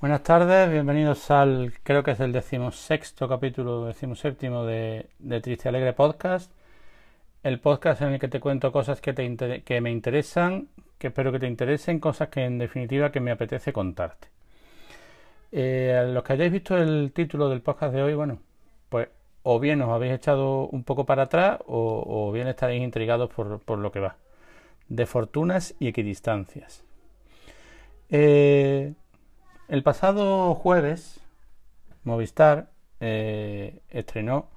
Buenas tardes, bienvenidos al, creo que es el decimosexto capítulo, decimoséptimo de, de Triste Alegre Podcast. El podcast en el que te cuento cosas que, te que me interesan, que espero que te interesen, cosas que en definitiva que me apetece contarte. Eh, los que hayáis visto el título del podcast de hoy, bueno, pues o bien os habéis echado un poco para atrás o, bien estaréis intrigados por, por, lo que va. De fortunas y equidistancias. Eh, el pasado jueves, Movistar eh, estrenó.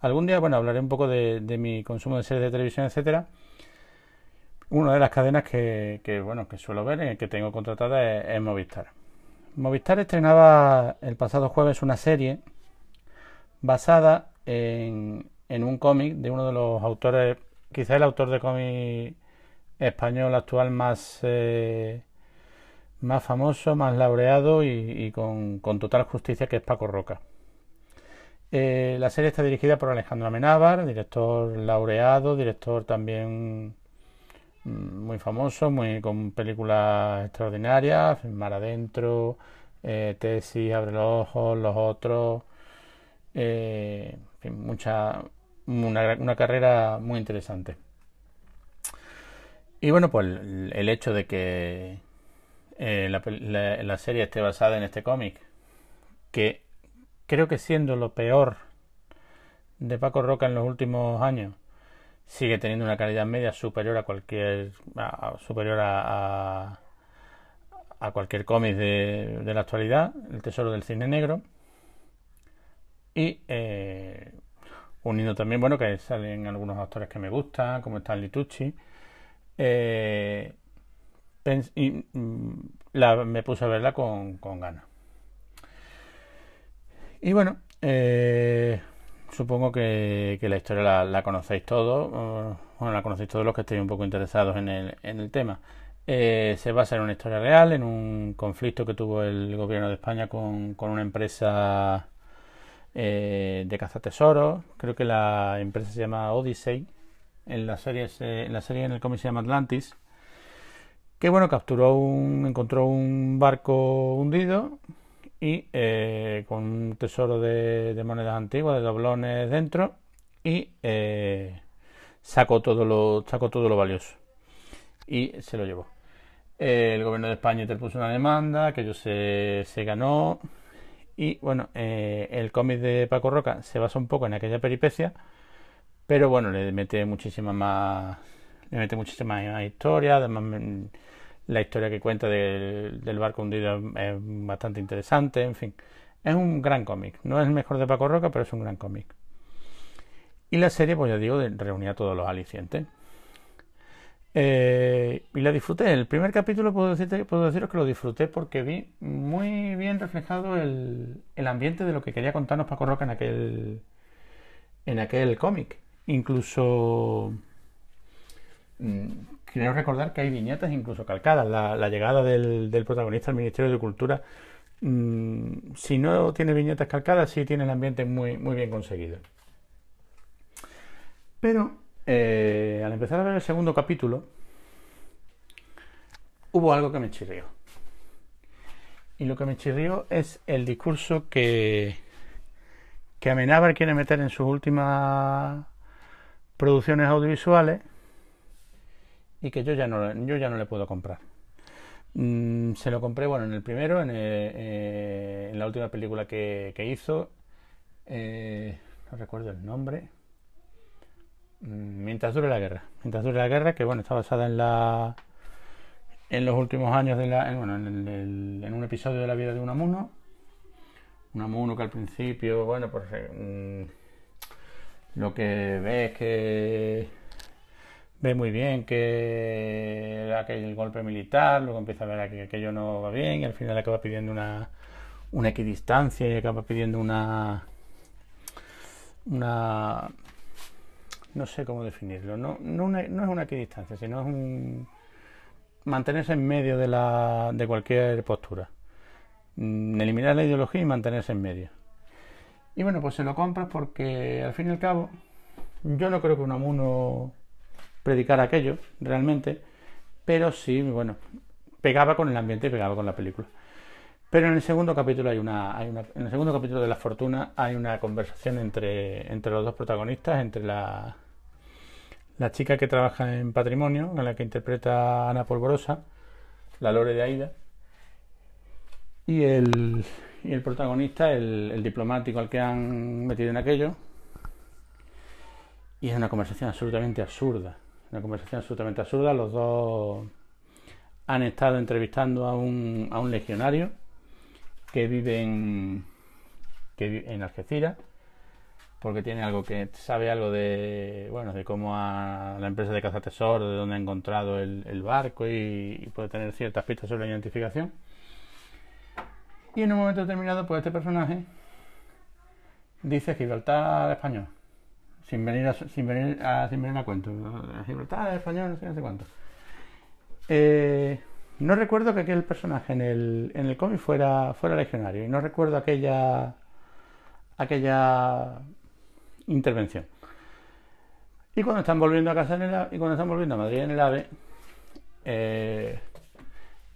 Algún día, bueno, hablaré un poco de, mi consumo de series de televisión, etcétera. Una de las cadenas que, bueno, que suelo ver, en que tengo contratada es, Movistar. Movistar estrenaba el pasado jueves una serie basada en, un cómic de uno de los autores, quizá el autor de cómic español actual más eh, más famoso, más laureado y, con, total justicia que es Paco Roca. Eh, la serie está dirigida por Alejandro Amenábar, director laureado, director también mm, muy famoso, muy con películas extraordinarias, Mar Adentro, eh, Tesis, Abre los Ojos, Los Otros, eh, mucha, una, una, carrera muy interesante. Y bueno, pues el hecho de que eh, la, serie esté basada en este cómic, que creo que siendo lo peor de Paco Roca en los últimos años, sigue teniendo una calidad media superior a cualquier superior a, a, cualquier cómic de, la actualidad, El Tesoro del Cine Negro. Y eh, uniendo también, bueno, que salen algunos actores que me gustan, como Stanley Tucci. Eh, y mm, me puse a verla con, con ganas. Y bueno, eh, supongo que, la historia la, conocéis todos, bueno, la conocéis todos los que estéis un poco interesados en el, en el tema. Eh, se basa en una historia real, en un conflicto que tuvo el gobierno de España con, con una empresa eh, de cazatesoros. Creo que la empresa se llama Odyssey. En la serie, en la serie en el cómic se llama Atlantis que bueno, capturó un, encontró un barco hundido y eh, con un tesoro de, monedas antiguas, de doblones dentro y eh, sacó todo lo sacó todo lo valioso y se lo llevó. el gobierno de España interpuso una demanda, que ellos se, se ganó y bueno, eh, el cómic de Paco Roca se basa un poco en aquella peripecia, pero bueno, le mete muchísima más le mete muchísima historia, además la historia que cuenta del barco hundido es bastante interesante, en fin. Es un gran cómic. No es el mejor de Paco Roca, pero es un gran cómic. Y la serie, pues ya digo, reunía todos los alicientes. Eh, y la disfruté. El primer capítulo puedo, decirte, puedo deciros que lo disfruté porque vi muy bien reflejado el, el ambiente de lo que quería contarnos Paco Roca en aquel, en aquel cómic. Incluso mm, Quiero recordar que hay viñetas incluso calcadas. La, llegada del, protagonista al Ministerio de Cultura, mm, si no tiene viñetas calcadas, sí tiene el ambiente muy, muy bien conseguido. Pero eh, al empezar a ver el segundo capítulo, hubo algo que me chirrió. Y lo que me chirrió es el discurso que, que Amenábar quiere meter en sus últimas producciones audiovisuales y que yo ya no, yo ya no le puedo comprar. Mm, se lo compré, bueno, en el primero, en, eh, en la última película que, hizo, eh, no recuerdo el nombre, mm, Mientras dure la guerra. Mientras dure la guerra, que bueno, está basada en la en los últimos años de la, bueno, en, en un episodio de la vida de un amuno. Un amuno que al principio, bueno, pues mm, lo que ve es que ve muy bien que aquel golpe militar, luego empieza a ver que aquello no va bien y al final acaba pidiendo una, una equidistancia y acaba pidiendo una una no sé cómo definirlo, no, no, no es una equidistancia, sino es un mantenerse en medio de, la, de cualquier postura. Mm, eliminar la ideología y mantenerse en medio. Y bueno, pues se lo compras porque al fin y al cabo yo no creo que un amuno predicar aquello realmente, pero sí, bueno, pegaba con el ambiente y pegaba con la película. Pero en el segundo capítulo hay una, hay una, en el segundo capítulo de La Fortuna hay una conversación entre, entre los dos protagonistas, entre la, la chica que trabaja en patrimonio, en la que interpreta Ana Polvorosa, la Lore de Aida, y el, y el protagonista, el diplomático al que han metido en aquello. Y es una conversación absolutamente absurda. Una conversación absolutamente absurda. Los dos han estado entrevistando a un, a un legionario que vive en, que vive en Algeciras porque tiene algo que sabe algo de bueno de cómo a la empresa de caza tesoro de dónde ha encontrado el, el barco y, puede tener ciertas pistas sobre la identificación y en un momento determinado pues este personaje dice Gibraltar español sin venir a, sin venir a, sin venir a cuento Gibraltar español no sé, no sé cuánto eh, no recuerdo que aquel personaje en el, en el cómic fuera, fuera legionario y no recuerdo aquella aquella intervención. Y cuando están volviendo a casa y cuando están volviendo a Madrid en el AVE, eh,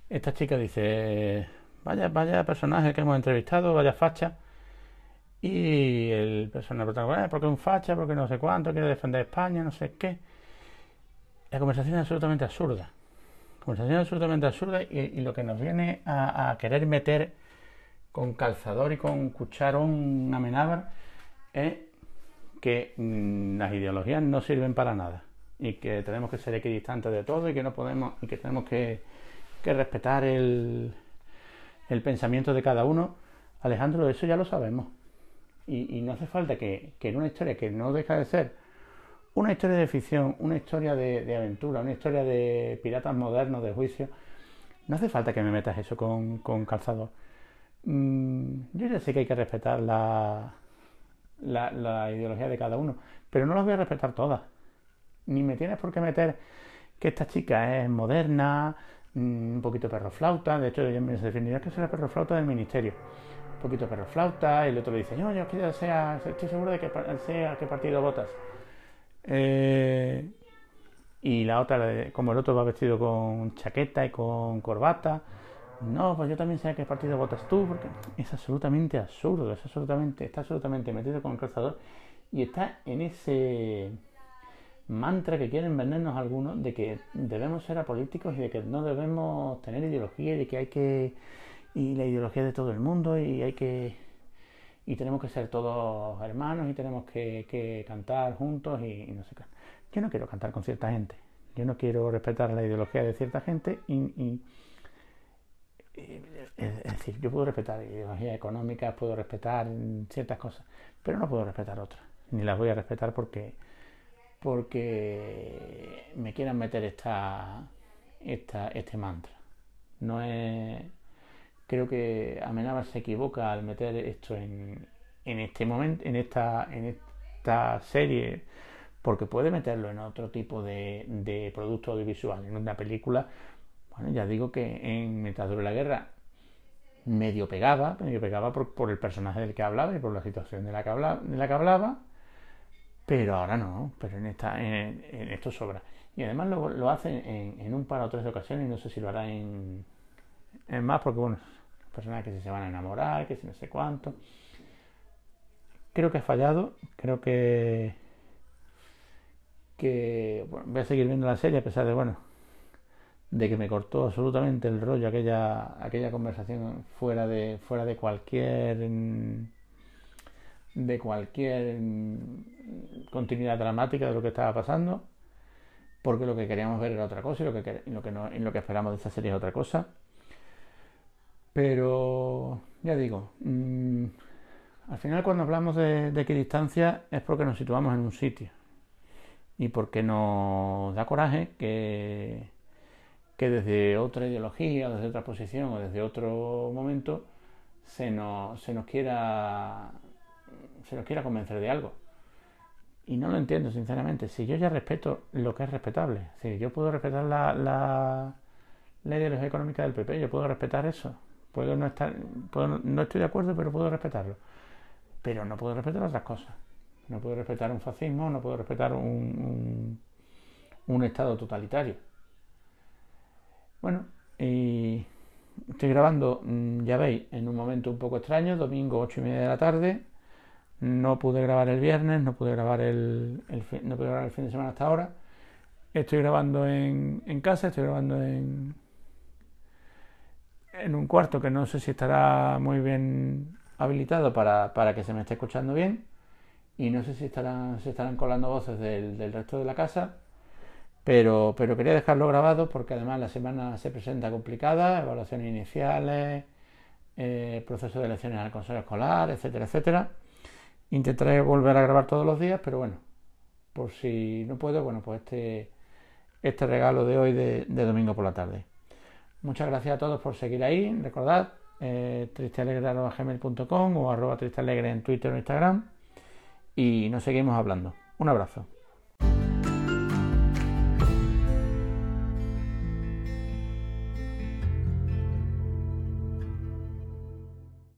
esta chica dice, vaya, vaya personaje que hemos entrevistado, vaya facha. Y el personaje protagonista, porque es un facha, porque no sé cuánto, quiere defender España, no sé qué. La conversación es absolutamente absurda. Conversación absolutamente absurda y, lo que nos viene a, querer meter con calzador y con cucharón amenábar es que mmm, las ideologías no sirven para nada y que tenemos que ser equidistantes de todo y que no podemos y que tenemos que, respetar el, pensamiento de cada uno. Alejandro, eso ya lo sabemos. Y, no hace falta que, que, en una historia que no deja de ser una historia de ficción, una historia de, aventura, una historia de piratas modernos, de juicio, no hace falta que me metas eso con, con calzador. Mm, yo ya sé que hay que respetar la, la, ideología de cada uno, pero no las voy a respetar todas. Ni me tienes por qué meter que esta chica es moderna, mm, un poquito perro flauta, de hecho yo me definiría que será perro flauta del ministerio. Poquito perro flauta, y el otro le dice, no, yo que sea, estoy seguro de que sea qué partido votas. Eh, y la otra, como el otro va vestido con chaqueta y con corbata, no, pues yo también sé qué partido votas tú, porque es absolutamente absurdo, es absolutamente, está absolutamente metido con el calzador y está en ese mantra que quieren vendernos algunos de que debemos ser apolíticos y de que no debemos tener ideología y de que hay que y la ideología de todo el mundo y hay que y tenemos que ser todos hermanos y tenemos que, cantar juntos y, no sé qué. Yo no quiero cantar con cierta gente, yo no quiero respetar la ideología de cierta gente y, y es decir, yo puedo respetar ideologías económicas, puedo respetar ciertas cosas, pero no puedo respetar otras. Ni las voy a respetar porque porque me quieran meter esta, esta este mantra. No es creo que Amenábar se equivoca al meter esto en, en este momento, en esta, en esta serie, porque puede meterlo en otro tipo de, producto audiovisual, en una película bueno, ya digo que en Mientras dure la guerra medio pegaba, medio pegaba por, por, el personaje del que hablaba y por la situación de la que hablaba, de la que hablaba pero ahora no, pero en, esta, en, en esto sobra. Y además lo, lo hace en, en, un par o tres ocasiones y no sé si lo hará en más, porque bueno, personas que se van a enamorar, que si no sé cuánto. Creo que ha fallado, creo que que voy a seguir viendo la serie a pesar de bueno de que me cortó absolutamente el rollo aquella aquella conversación fuera de fuera de cualquier de cualquier continuidad dramática de lo que estaba pasando porque lo que queríamos ver era otra cosa y lo que, lo que, no, y lo que esperamos de esta serie es otra cosa pero ya digo mmm, al final cuando hablamos de, de equidistancia es porque nos situamos en un sitio y porque nos da coraje que que desde otra ideología, desde otra posición o desde otro momento se nos, se nos quiera se nos quiera convencer de algo. Y no lo entiendo, sinceramente. Si yo ya respeto lo que es respetable, si yo puedo respetar la, la ideología económica del PP, yo puedo respetar eso. Puedo no estar, puedo, no estoy de acuerdo, pero puedo respetarlo. Pero no puedo respetar otras cosas. No puedo respetar un fascismo, no puedo respetar un, un, Estado totalitario. Bueno, y estoy grabando, mm, ya veis, en un momento un poco extraño, domingo 8 y media de la tarde. No pude grabar el viernes, no pude grabar el, fin, no pude grabar el fin de semana hasta ahora. Estoy grabando en, en casa, estoy grabando en, en un cuarto que no sé si estará muy bien habilitado para, para que se me esté escuchando bien y no sé si estarán, se estarán colando voces del, del resto de la casa pero, pero quería dejarlo grabado porque además la semana se presenta complicada, evaluaciones iniciales, eh, proceso de elecciones al consejo escolar, etcétera, etcétera. Intentaré volver a grabar todos los días, pero bueno, por si no puedo, bueno, pues este, este regalo de hoy de, domingo por la tarde. Muchas gracias a todos por seguir ahí. Recordad, eh, tristealegre.gmail.com o arroba tristealegre en Twitter o Instagram. Y nos seguimos hablando. Un abrazo.